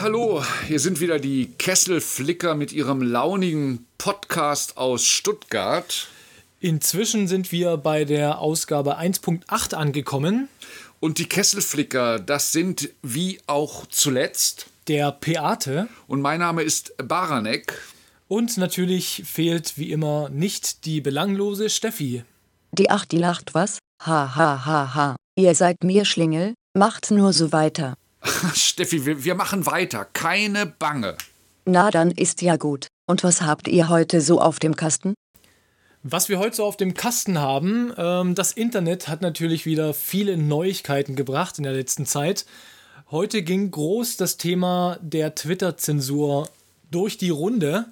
Ja, hallo, hier sind wieder die Kesselflicker mit ihrem launigen Podcast aus Stuttgart. Inzwischen sind wir bei der Ausgabe 1.8 angekommen. Und die Kesselflicker, das sind wie auch zuletzt der Peate. Und mein Name ist Baranek. Und natürlich fehlt wie immer nicht die belanglose Steffi. Die Acht, die lacht was? Ha ha ha ha. Ihr seid mir Schlingel, macht nur so weiter. Steffi, wir, wir machen weiter, keine Bange. Na, dann ist ja gut. Und was habt ihr heute so auf dem Kasten? Was wir heute so auf dem Kasten haben, ähm, das Internet hat natürlich wieder viele Neuigkeiten gebracht in der letzten Zeit. Heute ging groß das Thema der Twitter-Zensur durch die Runde.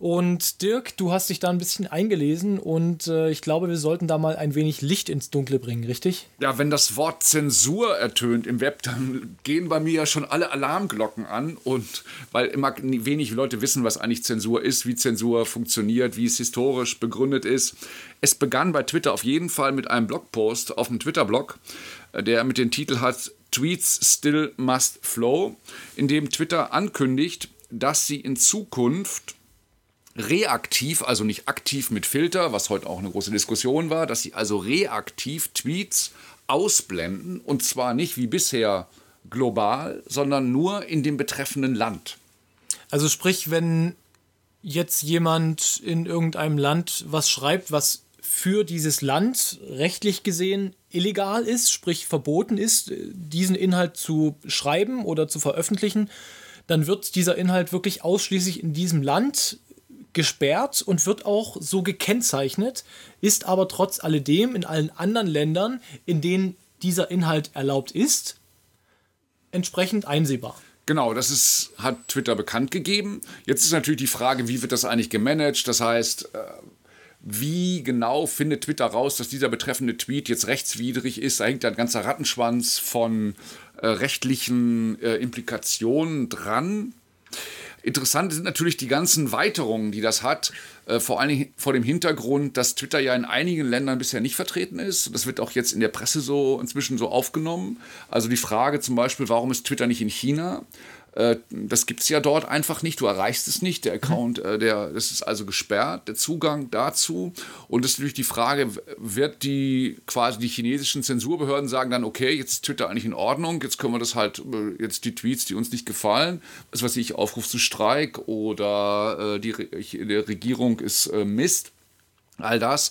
Und Dirk, du hast dich da ein bisschen eingelesen und äh, ich glaube, wir sollten da mal ein wenig Licht ins Dunkle bringen, richtig? Ja, wenn das Wort Zensur ertönt im Web, dann gehen bei mir ja schon alle Alarmglocken an und weil immer wenig Leute wissen, was eigentlich Zensur ist, wie Zensur funktioniert, wie es historisch begründet ist. Es begann bei Twitter auf jeden Fall mit einem Blogpost auf dem Twitter-Blog, äh, der mit dem Titel hat Tweets Still Must Flow, in dem Twitter ankündigt, dass sie in Zukunft reaktiv, also nicht aktiv mit Filter, was heute auch eine große Diskussion war, dass sie also reaktiv Tweets ausblenden und zwar nicht wie bisher global, sondern nur in dem betreffenden Land. Also sprich, wenn jetzt jemand in irgendeinem Land was schreibt, was für dieses Land rechtlich gesehen illegal ist, sprich verboten ist, diesen Inhalt zu schreiben oder zu veröffentlichen, dann wird dieser Inhalt wirklich ausschließlich in diesem Land gesperrt und wird auch so gekennzeichnet, ist aber trotz alledem in allen anderen Ländern, in denen dieser Inhalt erlaubt ist, entsprechend einsehbar. Genau, das ist, hat Twitter bekannt gegeben. Jetzt ist natürlich die Frage, wie wird das eigentlich gemanagt? Das heißt, äh, wie genau findet Twitter raus, dass dieser betreffende Tweet jetzt rechtswidrig ist? Da hängt ein ganzer Rattenschwanz von äh, rechtlichen äh, Implikationen dran. Interessant sind natürlich die ganzen Weiterungen, die das hat, äh, vor Dingen vor dem Hintergrund, dass Twitter ja in einigen Ländern bisher nicht vertreten ist. Das wird auch jetzt in der Presse so inzwischen so aufgenommen. Also die Frage zum Beispiel, warum ist Twitter nicht in China? Äh, das gibt es ja dort einfach nicht. Du erreichst es nicht. Der Account, äh, der, das ist also gesperrt, der Zugang dazu. Und es ist natürlich die Frage, wird die quasi die chinesischen Zensurbehörden sagen dann, okay, jetzt ist Twitter eigentlich in Ordnung, jetzt können wir das halt, äh, jetzt die Tweets, die uns nicht gefallen, was weiß ich, Aufruf zu Streik oder die, die Regierung ist Mist All das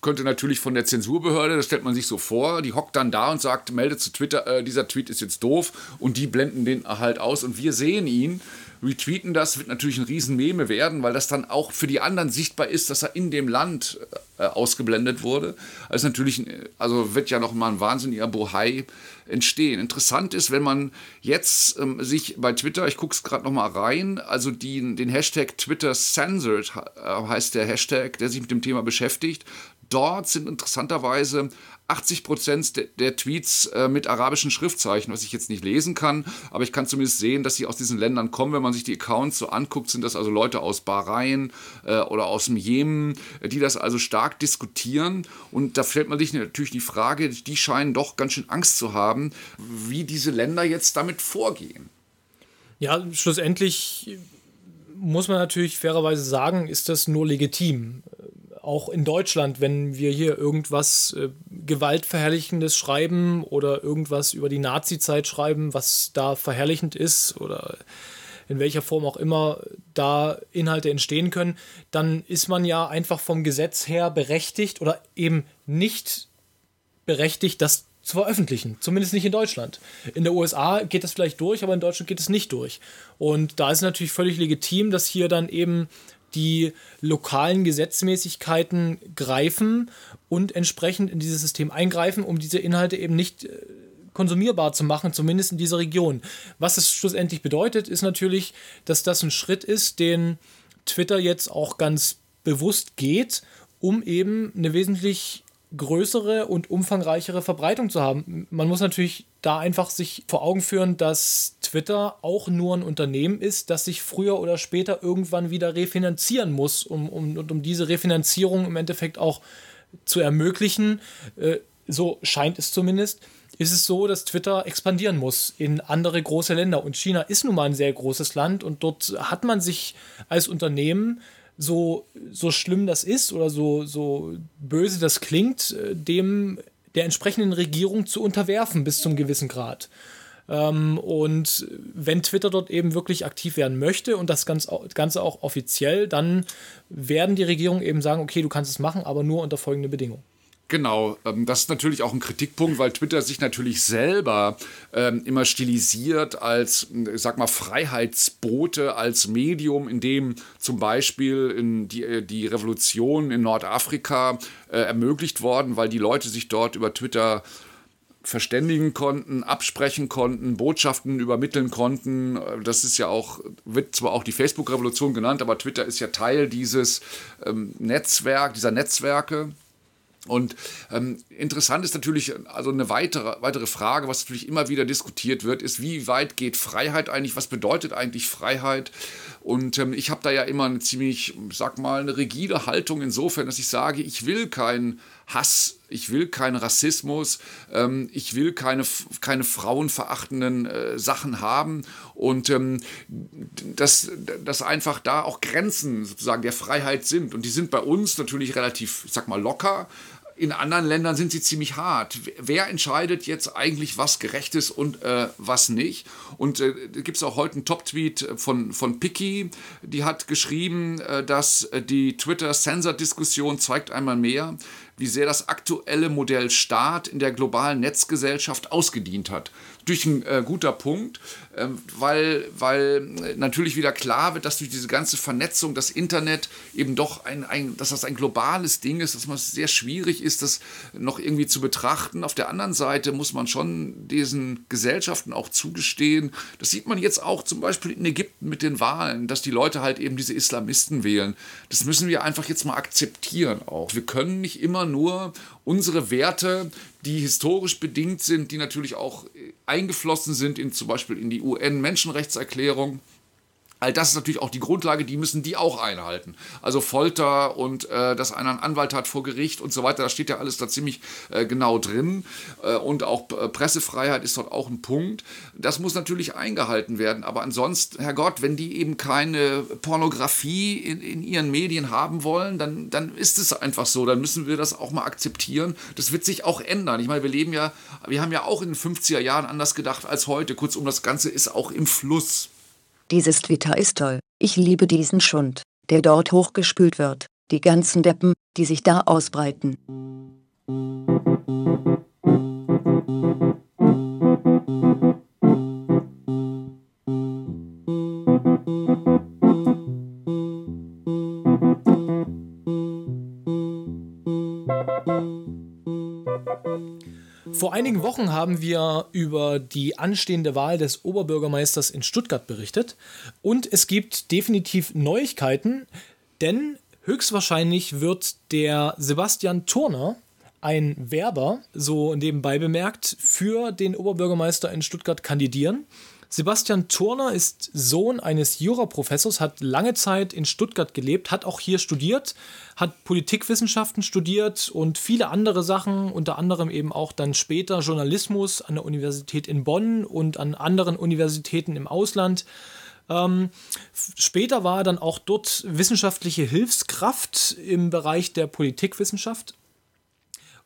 könnte natürlich von der Zensurbehörde, das stellt man sich so vor, die hockt dann da und sagt, meldet zu Twitter, äh, dieser Tweet ist jetzt doof und die blenden den halt aus. Und wir sehen ihn retweeten das, wird natürlich ein Riesenmeme werden, weil das dann auch für die anderen sichtbar ist, dass er in dem Land äh, ausgeblendet wurde. Also natürlich, also wird ja noch mal ein wahnsinniger Bohai entstehen. Interessant ist, wenn man jetzt ähm, sich bei Twitter, ich gucke es gerade noch mal rein, also die, den Hashtag Twitter Censored äh, heißt der Hashtag, der sich mit dem Thema beschäftigt. Dort sind interessanterweise 80 Prozent der, der, Tweets äh, mit arabischen Schriftzeichen, was ich jetzt nicht lesen kann, aber ich kann zumindest sehen, dass sie aus diesen Ländern kommen. Wenn man sich die Accounts so anguckt, sind das also Leute aus Bahrain äh, oder aus dem Jemen, die das also stark diskutieren. Und da stellt man sich natürlich die Frage, die scheinen doch ganz schön Angst zu haben, wie diese Länder jetzt damit vorgehen. Ja, schlussendlich muss man natürlich fairerweise sagen, ist das nur legitim auch in Deutschland, wenn wir hier irgendwas äh, Gewaltverherrlichendes schreiben oder irgendwas über die Nazi-Zeit schreiben, was da verherrlichend ist oder in welcher Form auch immer da Inhalte entstehen können, dann ist man ja einfach vom Gesetz her berechtigt oder eben nicht berechtigt, das zu veröffentlichen. Zumindest nicht in Deutschland. In der USA geht das vielleicht durch, aber in Deutschland geht es nicht durch. Und da ist natürlich völlig legitim, dass hier dann eben die lokalen Gesetzmäßigkeiten greifen und entsprechend in dieses System eingreifen, um diese Inhalte eben nicht äh, konsumierbar zu machen, zumindest in dieser Region. Was es schlussendlich bedeutet, ist natürlich, dass das ein Schritt ist, den Twitter jetzt auch ganz bewusst geht, um eben eine wesentlich größere und umfangreichere Verbreitung zu haben. Man muss natürlich da einfach sich vor Augen führen, dass Twitter auch nur ein Unternehmen ist, das sich früher oder später irgendwann wieder refinanzieren muss, um, um, und um diese Refinanzierung im Endeffekt auch zu ermöglichen, äh, so scheint es zumindest, ist es so, dass Twitter expandieren muss in andere große Länder. Und China ist nun mal ein sehr großes Land und dort hat man sich als Unternehmen so, so schlimm das ist oder so, so böse das klingt, äh, dem der entsprechenden Regierung zu unterwerfen bis zum gewissen Grad. Ähm, und wenn Twitter dort eben wirklich aktiv werden möchte und das Ganze auch offiziell, dann werden die Regierungen eben sagen, okay, du kannst es machen, aber nur unter folgende Bedingungen. Genau, ähm, das ist natürlich auch ein Kritikpunkt, weil Twitter sich natürlich selber ähm, immer stilisiert als, ich sag mal, Freiheitsbote, als Medium, in dem zum Beispiel die, äh, die Revolution in Nordafrika äh, ermöglicht worden, weil die Leute sich dort über Twitter verständigen konnten, absprechen konnten, Botschaften übermitteln konnten. Das ist ja auch, wird zwar auch die Facebook-Revolution genannt, aber Twitter ist ja Teil dieses ähm, Netzwerk, dieser Netzwerke. Und ähm, interessant ist natürlich, also eine weitere, weitere Frage, was natürlich immer wieder diskutiert wird, ist, wie weit geht Freiheit eigentlich? Was bedeutet eigentlich Freiheit? Und ähm, ich habe da ja immer eine ziemlich, sag mal, eine rigide Haltung insofern, dass ich sage, ich will keinen Hass, ich will keinen Rassismus, ähm, ich will keine, keine frauenverachtenden äh, Sachen haben und ähm, dass, dass einfach da auch Grenzen sozusagen der Freiheit sind. Und die sind bei uns natürlich relativ, sag mal, locker, in anderen Ländern sind sie ziemlich hart. Wer entscheidet jetzt eigentlich, was gerecht ist und äh, was nicht? Und äh, gibt es auch heute einen Top-Tweet von, von Picky, die hat geschrieben, äh, dass die Twitter-Sensor-Diskussion zeigt einmal mehr, wie sehr das aktuelle Modell Staat in der globalen Netzgesellschaft ausgedient hat. Durch ein äh, guter Punkt, äh, weil, weil natürlich wieder klar wird, dass durch diese ganze Vernetzung das Internet eben doch ein, ein, dass das ein globales Ding ist, dass es sehr schwierig ist, das noch irgendwie zu betrachten. Auf der anderen Seite muss man schon diesen Gesellschaften auch zugestehen. Das sieht man jetzt auch zum Beispiel in Ägypten mit den Wahlen, dass die Leute halt eben diese Islamisten wählen. Das müssen wir einfach jetzt mal akzeptieren auch. Wir können nicht immer nur unsere Werte, die historisch bedingt sind, die natürlich auch eingeflossen sind in zum Beispiel in die UN-Menschenrechtserklärung, All das ist natürlich auch die Grundlage, die müssen die auch einhalten. Also Folter und äh, dass einer einen Anwalt hat vor Gericht und so weiter, das steht ja alles da ziemlich äh, genau drin. Äh, und auch äh, Pressefreiheit ist dort auch ein Punkt. Das muss natürlich eingehalten werden. Aber ansonsten, Herrgott, wenn die eben keine Pornografie in, in ihren Medien haben wollen, dann, dann ist es einfach so. Dann müssen wir das auch mal akzeptieren. Das wird sich auch ändern. Ich meine, wir leben ja, wir haben ja auch in den 50er Jahren anders gedacht als heute. Kurzum, das Ganze ist auch im Fluss. Dieses Twitter ist toll. Ich liebe diesen Schund, der dort hochgespült wird. Die ganzen Deppen, die sich da ausbreiten. Vor einigen Wochen haben wir über die anstehende Wahl des Oberbürgermeisters in Stuttgart berichtet und es gibt definitiv Neuigkeiten, denn höchstwahrscheinlich wird der Sebastian Turner, ein Werber, so nebenbei bemerkt, für den Oberbürgermeister in Stuttgart kandidieren. Sebastian Turner ist Sohn eines Juraprofessors, hat lange Zeit in Stuttgart gelebt, hat auch hier studiert, hat Politikwissenschaften studiert und viele andere Sachen, unter anderem eben auch dann später Journalismus an der Universität in Bonn und an anderen Universitäten im Ausland. Ähm, später war er dann auch dort wissenschaftliche Hilfskraft im Bereich der Politikwissenschaft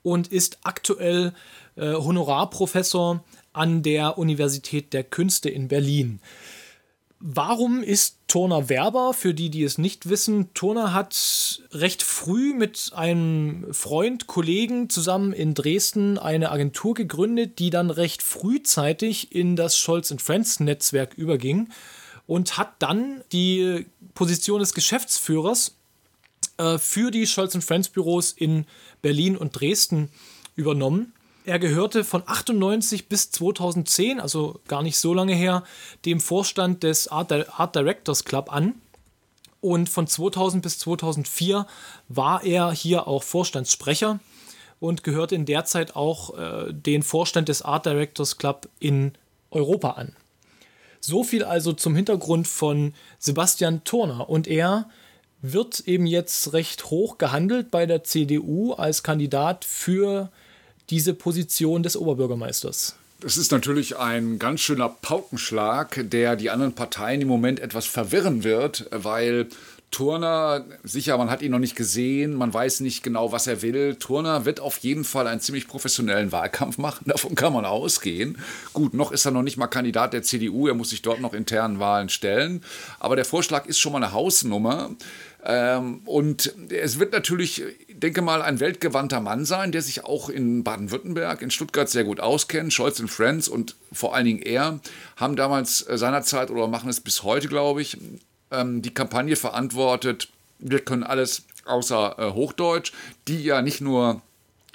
und ist aktuell äh, Honorarprofessor an der Universität der Künste in Berlin. Warum ist Turner Werber? Für die, die es nicht wissen, Turner hat recht früh mit einem Freund, Kollegen zusammen in Dresden eine Agentur gegründet, die dann recht frühzeitig in das Scholz Friends Netzwerk überging und hat dann die Position des Geschäftsführers äh, für die Scholz Friends Büros in Berlin und Dresden übernommen. Er gehörte von 98 bis 2010, also gar nicht so lange her, dem Vorstand des Art, Art Directors Club an. Und von 2000 bis 2004 war er hier auch Vorstandssprecher und gehörte in der Zeit auch äh, den Vorstand des Art Directors Club in Europa an. So viel also zum Hintergrund von Sebastian Turner. Und er wird eben jetzt recht hoch gehandelt bei der CDU als Kandidat für diese Position des Oberbürgermeisters. Das ist natürlich ein ganz schöner Paukenschlag, der die anderen Parteien im Moment etwas verwirren wird, weil Turner, sicher, man hat ihn noch nicht gesehen, man weiß nicht genau, was er will. Turner wird auf jeden Fall einen ziemlich professionellen Wahlkampf machen, davon kann man ausgehen. Gut, noch ist er noch nicht mal Kandidat der CDU, er muss sich dort noch internen Wahlen stellen. Aber der Vorschlag ist schon mal eine Hausnummer. Ähm, und es wird natürlich, denke mal, ein weltgewandter Mann sein, der sich auch in Baden-Württemberg, in Stuttgart sehr gut auskennt. Scholz und Friends und vor allen Dingen er haben damals äh, seinerzeit oder machen es bis heute, glaube ich, ähm, die Kampagne verantwortet. Wir können alles außer äh, Hochdeutsch, die ja nicht nur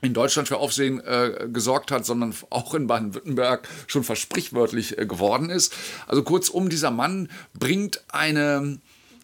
in Deutschland für Aufsehen äh, gesorgt hat, sondern auch in Baden-Württemberg schon versprichwörtlich äh, geworden ist. Also kurzum, dieser Mann bringt eine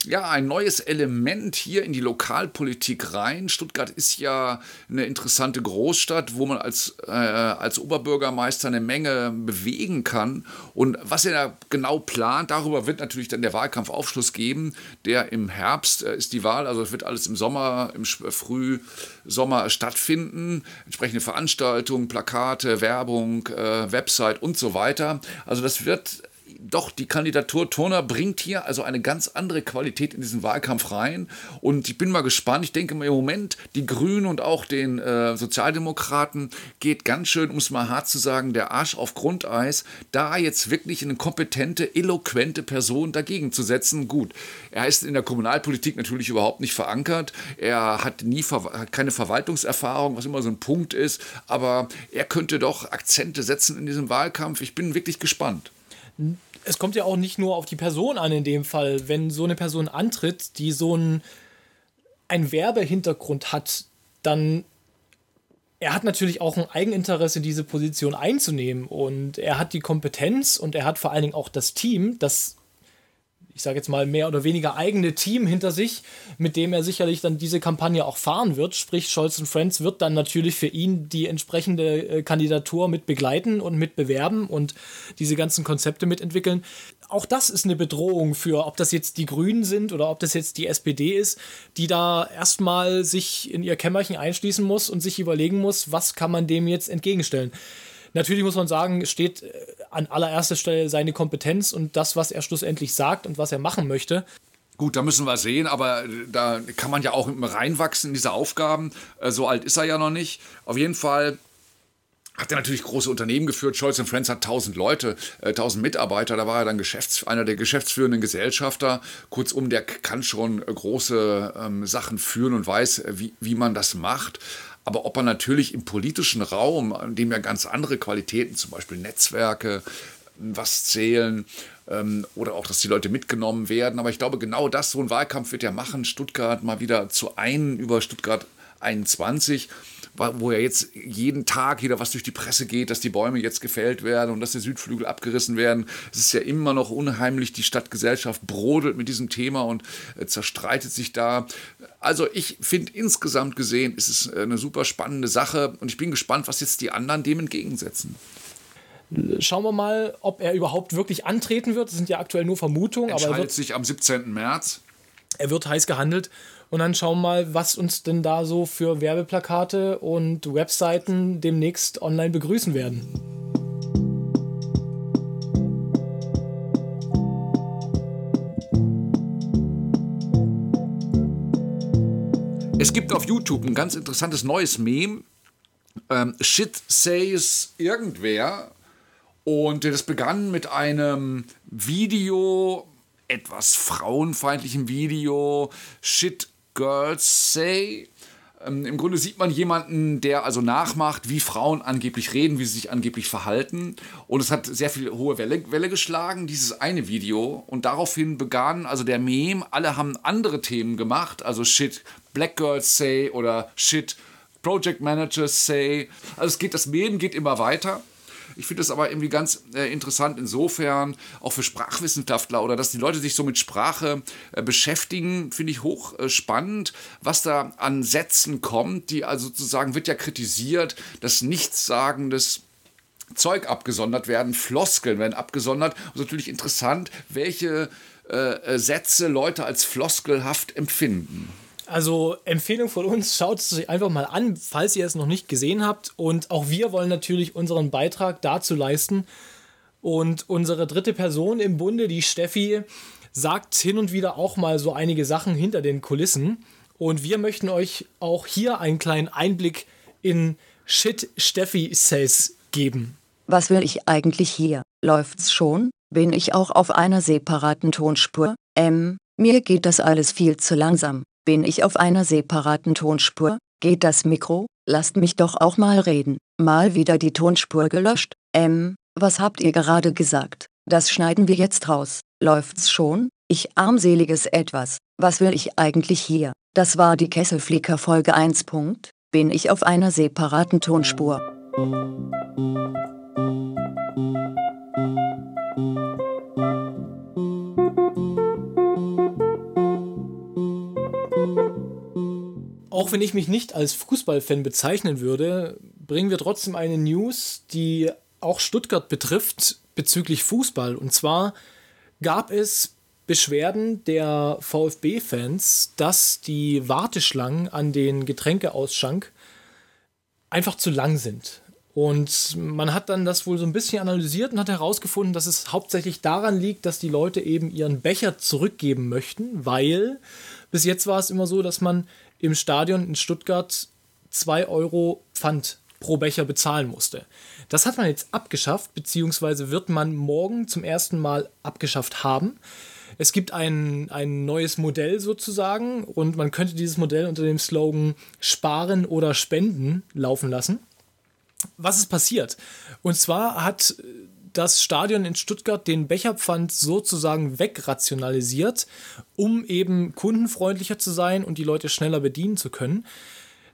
ja, ein neues Element hier in die Lokalpolitik rein. Stuttgart ist ja eine interessante Großstadt, wo man als, äh, als Oberbürgermeister eine Menge bewegen kann. Und was er da genau plant, darüber wird natürlich dann der Wahlkampfaufschluss geben. Der im Herbst äh, ist die Wahl, also es wird alles im Sommer, im Frühsommer stattfinden. Entsprechende Veranstaltungen, Plakate, Werbung, äh, Website und so weiter. Also das wird doch, die Kandidatur Turner bringt hier also eine ganz andere Qualität in diesen Wahlkampf rein. Und ich bin mal gespannt. Ich denke mal im Moment, die Grünen und auch den äh, Sozialdemokraten geht ganz schön, um es mal hart zu sagen, der Arsch auf Grundeis, da jetzt wirklich eine kompetente, eloquente Person dagegen zu setzen. Gut, er ist in der Kommunalpolitik natürlich überhaupt nicht verankert. Er hat nie hat keine Verwaltungserfahrung, was immer so ein Punkt ist. Aber er könnte doch Akzente setzen in diesem Wahlkampf. Ich bin wirklich gespannt es kommt ja auch nicht nur auf die Person an in dem Fall. Wenn so eine Person antritt, die so einen, einen Werbehintergrund hat, dann er hat natürlich auch ein Eigeninteresse, diese Position einzunehmen. Und er hat die Kompetenz und er hat vor allen Dingen auch das Team, das ich sage jetzt mal, mehr oder weniger eigene Team hinter sich, mit dem er sicherlich dann diese Kampagne auch fahren wird. Sprich, Scholz und Friends wird dann natürlich für ihn die entsprechende äh, Kandidatur mit begleiten und mit bewerben und diese ganzen Konzepte mitentwickeln. Auch das ist eine Bedrohung für, ob das jetzt die Grünen sind oder ob das jetzt die SPD ist, die da erstmal sich in ihr Kämmerchen einschließen muss und sich überlegen muss, was kann man dem jetzt entgegenstellen. Natürlich muss man sagen, steht äh, an allererster Stelle seine Kompetenz und das, was er schlussendlich sagt und was er machen möchte. Gut, da müssen wir sehen, aber äh, da kann man ja auch reinwachsen in diese Aufgaben. Äh, so alt ist er ja noch nicht. Auf jeden Fall hat er natürlich große Unternehmen geführt. Scholz Friends hat 1000 Leute, äh, 1000 Mitarbeiter. Da war er dann Geschäfts-, einer der geschäftsführenden Gesellschafter. Kurzum, der kann schon große ähm, Sachen führen und weiß, wie, wie man das macht. Aber ob er natürlich im politischen Raum, in dem ja ganz andere Qualitäten, zum Beispiel Netzwerke, was zählen ähm, oder auch, dass die Leute mitgenommen werden. Aber ich glaube, genau das, so ein Wahlkampf wird ja machen, Stuttgart mal wieder zu einen über Stuttgart 21 wo ja jetzt jeden Tag wieder was durch die Presse geht, dass die Bäume jetzt gefällt werden und dass die Südflügel abgerissen werden. Es ist ja immer noch unheimlich, die Stadtgesellschaft brodelt mit diesem Thema und äh, zerstreitet sich da. Also ich finde insgesamt gesehen ist es eine super spannende Sache und ich bin gespannt, was jetzt die anderen dem entgegensetzen. Schauen wir mal, ob er überhaupt wirklich antreten wird. Das sind ja aktuell nur Vermutungen. Entscheidet aber er wird sich am 17. März. Er wird heiß gehandelt und dann schauen wir mal, was uns denn da so für Werbeplakate und Webseiten demnächst online begrüßen werden. Es gibt auf YouTube ein ganz interessantes neues Meme. Ähm, Shit says irgendwer. Und das begann mit einem Video, etwas frauenfeindlichem Video. Shit Girls Say. Ähm, Im Grunde sieht man jemanden, der also nachmacht, wie Frauen angeblich reden, wie sie sich angeblich verhalten. Und es hat sehr viel hohe Welle, Welle geschlagen, dieses eine Video. Und daraufhin begann also der Meme, alle haben andere Themen gemacht, also Shit Black Girls Say oder Shit Project Managers Say. Also es geht, das Meme geht immer weiter. Ich finde es aber irgendwie ganz äh, interessant insofern, auch für Sprachwissenschaftler oder dass die Leute sich so mit Sprache äh, beschäftigen, finde ich hoch äh, was da an Sätzen kommt, die also sozusagen wird ja kritisiert, dass Nichtssagendes Zeug abgesondert werden, Floskeln werden abgesondert. Und natürlich interessant, welche äh, äh, Sätze Leute als floskelhaft empfinden. Also Empfehlung von uns, schaut es euch einfach mal an, falls ihr es noch nicht gesehen habt. Und auch wir wollen natürlich unseren Beitrag dazu leisten. Und unsere dritte Person im Bunde, die Steffi, sagt hin und wieder auch mal so einige Sachen hinter den Kulissen. Und wir möchten euch auch hier einen kleinen Einblick in Shit Steffi Says geben. Was will ich eigentlich hier? Läuft's schon? Bin ich auch auf einer separaten Tonspur? Ähm, mir geht das alles viel zu langsam. Bin ich auf einer separaten Tonspur? Geht das Mikro? Lasst mich doch auch mal reden. Mal wieder die Tonspur gelöscht. Ähm, was habt ihr gerade gesagt? Das schneiden wir jetzt raus. Läuft's schon? Ich armseliges Etwas. Was will ich eigentlich hier? Das war die Kesselflicker Folge 1. Bin ich auf einer separaten Tonspur? Auch wenn ich mich nicht als Fußballfan bezeichnen würde, bringen wir trotzdem eine News, die auch Stuttgart betrifft bezüglich Fußball. Und zwar gab es Beschwerden der VfB-Fans, dass die Warteschlangen an den Getränkeausschank einfach zu lang sind. Und man hat dann das wohl so ein bisschen analysiert und hat herausgefunden, dass es hauptsächlich daran liegt, dass die Leute eben ihren Becher zurückgeben möchten, weil bis jetzt war es immer so, dass man im Stadion in Stuttgart 2 Euro Pfand pro Becher bezahlen musste. Das hat man jetzt abgeschafft, beziehungsweise wird man morgen zum ersten Mal abgeschafft haben. Es gibt ein, ein neues Modell sozusagen und man könnte dieses Modell unter dem Slogan Sparen oder Spenden laufen lassen was ist passiert? Und zwar hat das Stadion in Stuttgart den Becherpfand sozusagen wegrationalisiert, um eben kundenfreundlicher zu sein und die Leute schneller bedienen zu können.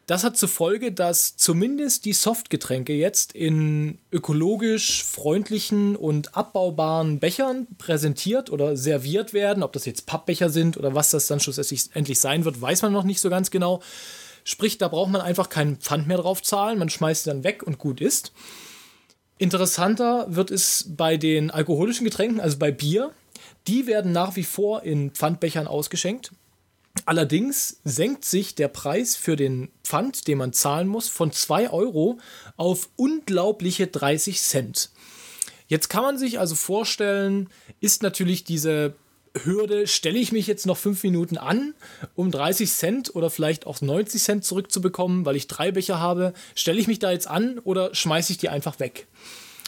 Das hat zur Folge, dass zumindest die Softgetränke jetzt in ökologisch freundlichen und abbaubaren Bechern präsentiert oder serviert werden. Ob das jetzt Pappbecher sind oder was das dann schlussendlich sein wird, weiß man noch nicht so ganz genau. Sprich, da braucht man einfach keinen Pfand mehr drauf zahlen, man schmeißt dann weg und gut ist. Interessanter wird es bei den alkoholischen Getränken, also bei Bier. Die werden nach wie vor in Pfandbechern ausgeschenkt. Allerdings senkt sich der Preis für den Pfand, den man zahlen muss, von 2 Euro auf unglaubliche 30 Cent. Jetzt kann man sich also vorstellen, ist natürlich diese Hürde, stelle ich mich jetzt noch fünf Minuten an, um 30 Cent oder vielleicht auch 90 Cent zurückzubekommen, weil ich drei Becher habe, stelle ich mich da jetzt an oder schmeiße ich die einfach weg?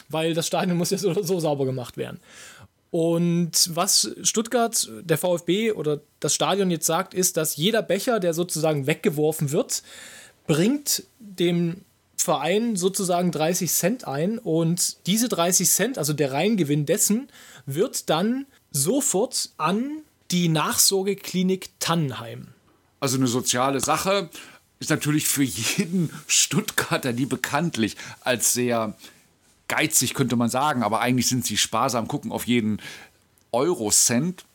Weil das Stadion muss ja so, so sauber gemacht werden. Und was Stuttgart, der VfB oder das Stadion jetzt sagt, ist, dass jeder Becher, der sozusagen weggeworfen wird, bringt dem Verein sozusagen 30 Cent ein und diese 30 Cent, also der Reingewinn dessen, wird dann sofort an die Nachsorgeklinik Tannenheim. Also eine soziale Sache ist natürlich für jeden Stuttgarter, die bekanntlich als sehr geizig könnte man sagen, aber eigentlich sind sie sparsam, gucken auf jeden Eurocent.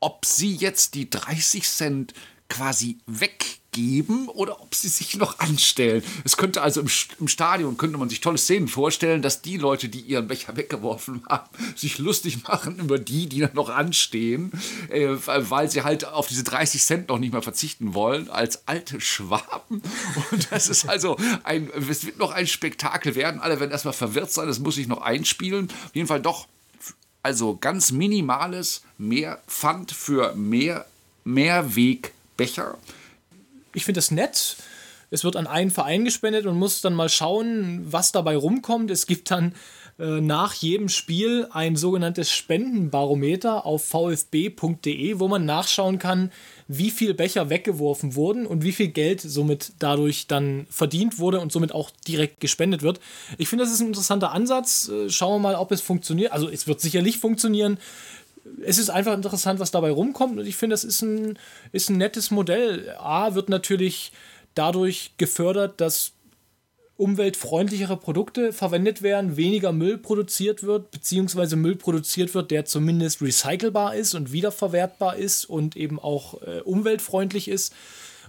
Ob sie jetzt die 30 Cent quasi weg geben oder ob sie sich noch anstellen. Es könnte also im, im, Stadion, könnte man sich tolle Szenen vorstellen, dass die Leute, die ihren Becher weggeworfen haben, sich lustig machen über die, die noch anstehen, äh, weil sie halt auf diese 30 Cent noch nicht mehr verzichten wollen, als alte Schwaben. Und das ist also ein, es wird noch ein Spektakel werden. Alle werden erstmal verwirrt sein, das muss ich noch einspielen. Auf jeden Fall doch, also ganz minimales mehr Pfand für mehr Mehrwegbecher ich finde das nett. Es wird an einen Verein gespendet und muss dann mal schauen, was dabei rumkommt. Es gibt dann äh, nach jedem Spiel ein sogenanntes Spendenbarometer auf vfb.de, wo man nachschauen kann, wie viel Becher weggeworfen wurden und wie viel Geld somit dadurch dann verdient wurde und somit auch direkt gespendet wird. Ich finde, das ist ein interessanter Ansatz. Äh, schauen wir mal, ob es funktioniert. Also es wird sicherlich funktionieren es ist einfach interessant, was dabei rumkommt. Und ich finde, das ist ein, ist ein nettes Modell. A wird natürlich dadurch gefördert, dass umweltfreundlichere Produkte verwendet werden, weniger Müll produziert wird, beziehungsweise Müll produziert wird, der zumindest recycelbar ist und wiederverwertbar ist und eben auch äh, umweltfreundlich ist.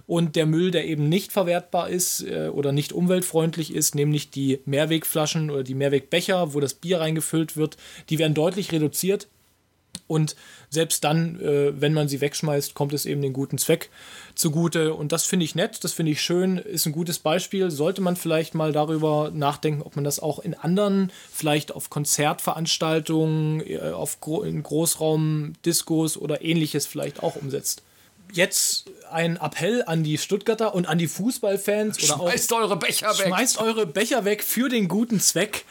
Und der Müll, der eben nicht verwertbar ist äh, oder nicht umweltfreundlich ist, nämlich die Mehrwegflaschen oder die Mehrwegbecher, wo das Bier reingefüllt wird, die werden deutlich reduziert. Und selbst dann, äh, wenn man sie wegschmeißt, kommt es eben den guten Zweck zugute. Und das finde ich nett, das finde ich schön, ist ein gutes Beispiel. Sollte man vielleicht mal darüber nachdenken, ob man das auch in anderen, vielleicht auf Konzertveranstaltungen, äh, auf Gro in Großraumdiskos oder ähnliches vielleicht auch umsetzt. Jetzt ein Appell an die Stuttgarter und an die Fußballfans. Schmeißt oder auch, eure Becher weg. Schmeißt eure Becher weg für den guten Zweck.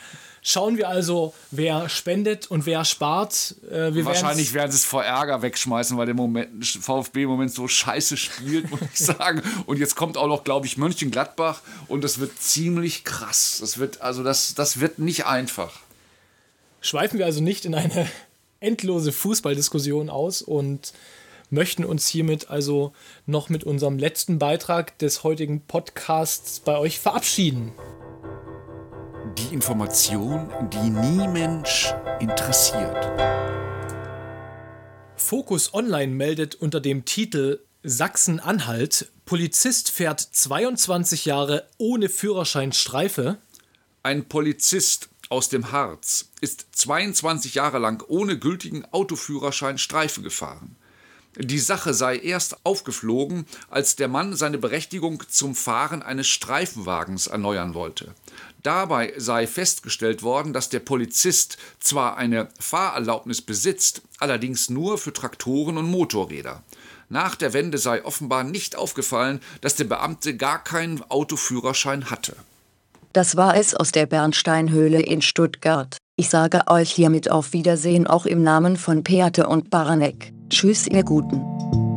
Schauen wir also, wer spendet und wer spart. Äh, wir Wahrscheinlich werden sie es vor Ärger wegschmeißen, weil der Moment, VfB im Moment so scheiße spielt, muss ich sagen. Und jetzt kommt auch noch, glaube ich, Mönchengladbach und das wird ziemlich krass. Das wird, also das, das wird nicht einfach. Schweifen wir also nicht in eine endlose Fußballdiskussion aus und möchten uns hiermit also noch mit unserem letzten Beitrag des heutigen Podcasts bei euch verabschieden. Die Information, die nie Mensch interessiert. Focus Online meldet unter dem Titel Sachsen-Anhalt, Polizist fährt 22 Jahre ohne Führerschein Streife. Ein Polizist aus dem Harz ist 22 Jahre lang ohne gültigen Autoführerschein Streife gefahren. Die Sache sei erst aufgeflogen, als der Mann seine Berechtigung zum Fahren eines Streifenwagens erneuern wollte. Dabei sei festgestellt worden, dass der Polizist zwar eine Fahrerlaubnis besitzt, allerdings nur für Traktoren und Motorräder. Nach der Wende sei offenbar nicht aufgefallen, dass der Beamte gar keinen Autoführerschein hatte. Das war es aus der Bernsteinhöhle in Stuttgart. Ich sage euch hiermit auf Wiedersehen auch im Namen von Peate und Baranek. Tschüss, ihr Guten.